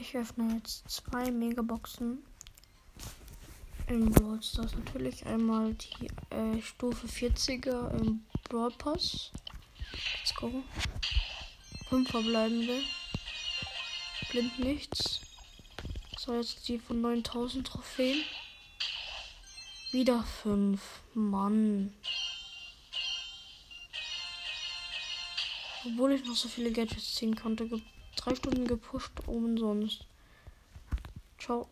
Ich öffne jetzt zwei Megaboxen in Brawl Stars. Natürlich einmal die äh, Stufe 40er im Brawl Pass. Let's go. Fünf verbleibende. Blind nichts. So, jetzt die von 9000 Trophäen. Wieder fünf. Mann. Obwohl ich noch so viele Gadgets ziehen konnte. Drei Stunden gepusht, umsonst. Ciao.